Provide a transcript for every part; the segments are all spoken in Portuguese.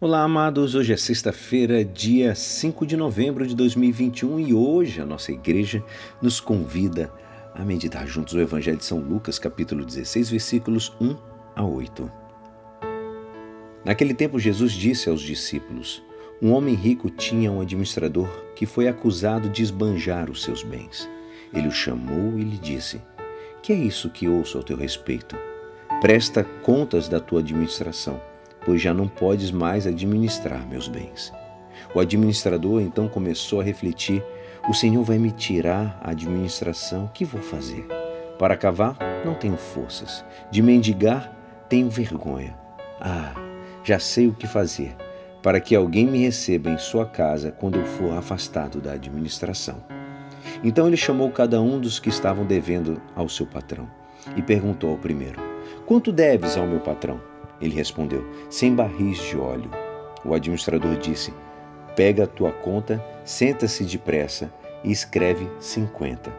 Olá, amados. Hoje é sexta-feira, dia 5 de novembro de 2021 e hoje a nossa igreja nos convida a meditar juntos o Evangelho de São Lucas, capítulo 16, versículos 1 a 8. Naquele tempo, Jesus disse aos discípulos: Um homem rico tinha um administrador que foi acusado de esbanjar os seus bens. Ele o chamou e lhe disse: Que é isso que ouço ao teu respeito? Presta contas da tua administração pois já não podes mais administrar meus bens. O administrador então começou a refletir: o Senhor vai me tirar a administração, o que vou fazer? Para cavar, não tenho forças. De mendigar, tenho vergonha. Ah, já sei o que fazer para que alguém me receba em sua casa quando eu for afastado da administração. Então ele chamou cada um dos que estavam devendo ao seu patrão e perguntou ao primeiro: Quanto deves ao meu patrão? Ele respondeu: Cem barris de óleo. O administrador disse: Pega a tua conta, senta-se depressa e escreve cinquenta.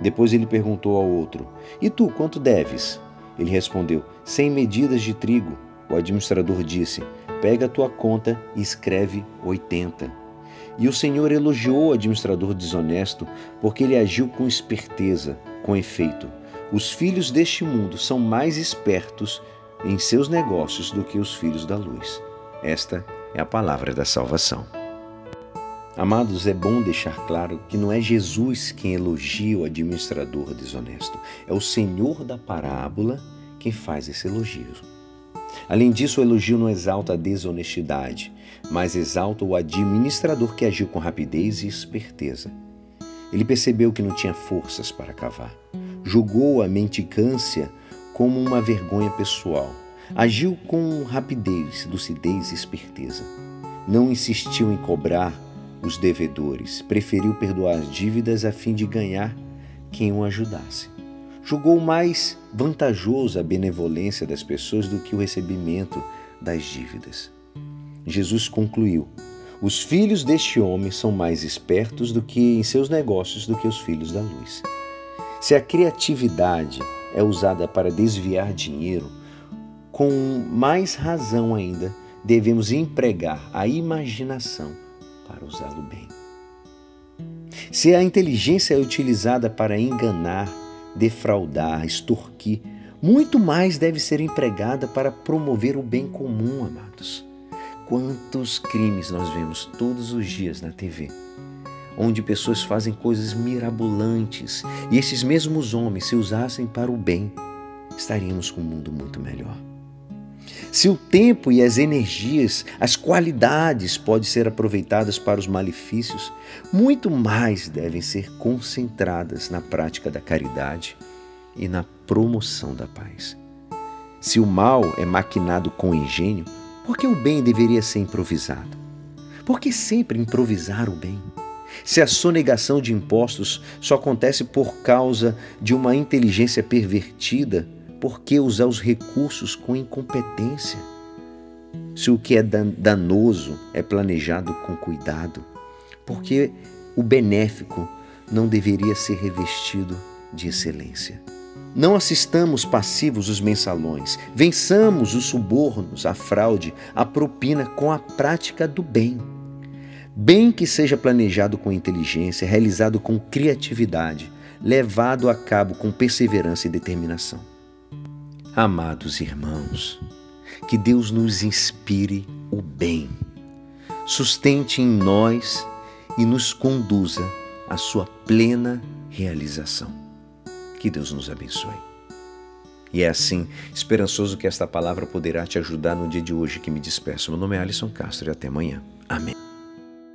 Depois ele perguntou ao outro: E tu, quanto deves? Ele respondeu: Cem medidas de trigo. O administrador disse: Pega a tua conta e escreve oitenta. E o Senhor elogiou o administrador desonesto, porque ele agiu com esperteza, com efeito. Os filhos deste mundo são mais espertos em seus negócios do que os filhos da luz. Esta é a palavra da salvação. Amados, é bom deixar claro que não é Jesus quem elogia o administrador desonesto, é o Senhor da parábola quem faz esse elogio. Além disso, o elogio não exalta a desonestidade, mas exalta o administrador que agiu com rapidez e esperteza. Ele percebeu que não tinha forças para cavar. Julgou a mendicância como uma vergonha pessoal. Agiu com rapidez, lucidez e esperteza. Não insistiu em cobrar os devedores, preferiu perdoar as dívidas a fim de ganhar quem o ajudasse. Julgou mais vantajoso a benevolência das pessoas do que o recebimento das dívidas. Jesus concluiu: Os filhos deste homem são mais espertos do que em seus negócios do que os filhos da luz. Se a criatividade é usada para desviar dinheiro, com mais razão ainda devemos empregar a imaginação para usá-lo bem. Se a inteligência é utilizada para enganar, defraudar, extorquir, muito mais deve ser empregada para promover o bem comum, amados. Quantos crimes nós vemos todos os dias na TV? Onde pessoas fazem coisas mirabolantes e esses mesmos homens, se usassem para o bem, estaríamos com um mundo muito melhor. Se o tempo e as energias, as qualidades podem ser aproveitadas para os malefícios, muito mais devem ser concentradas na prática da caridade e na promoção da paz. Se o mal é maquinado com engenho, por que o bem deveria ser improvisado? Por que sempre improvisar o bem? Se a sonegação de impostos só acontece por causa de uma inteligência pervertida, por que usar os recursos com incompetência? Se o que é danoso é planejado com cuidado, porque o benéfico não deveria ser revestido de excelência. Não assistamos passivos os mensalões, vençamos os subornos, a fraude, a propina com a prática do bem. Bem que seja planejado com inteligência, realizado com criatividade, levado a cabo com perseverança e determinação. Amados irmãos, que Deus nos inspire o bem, sustente em nós e nos conduza à sua plena realização. Que Deus nos abençoe. E é assim, esperançoso que esta palavra poderá te ajudar no dia de hoje que me despeço. Meu nome é Alisson Castro e até amanhã. Amém.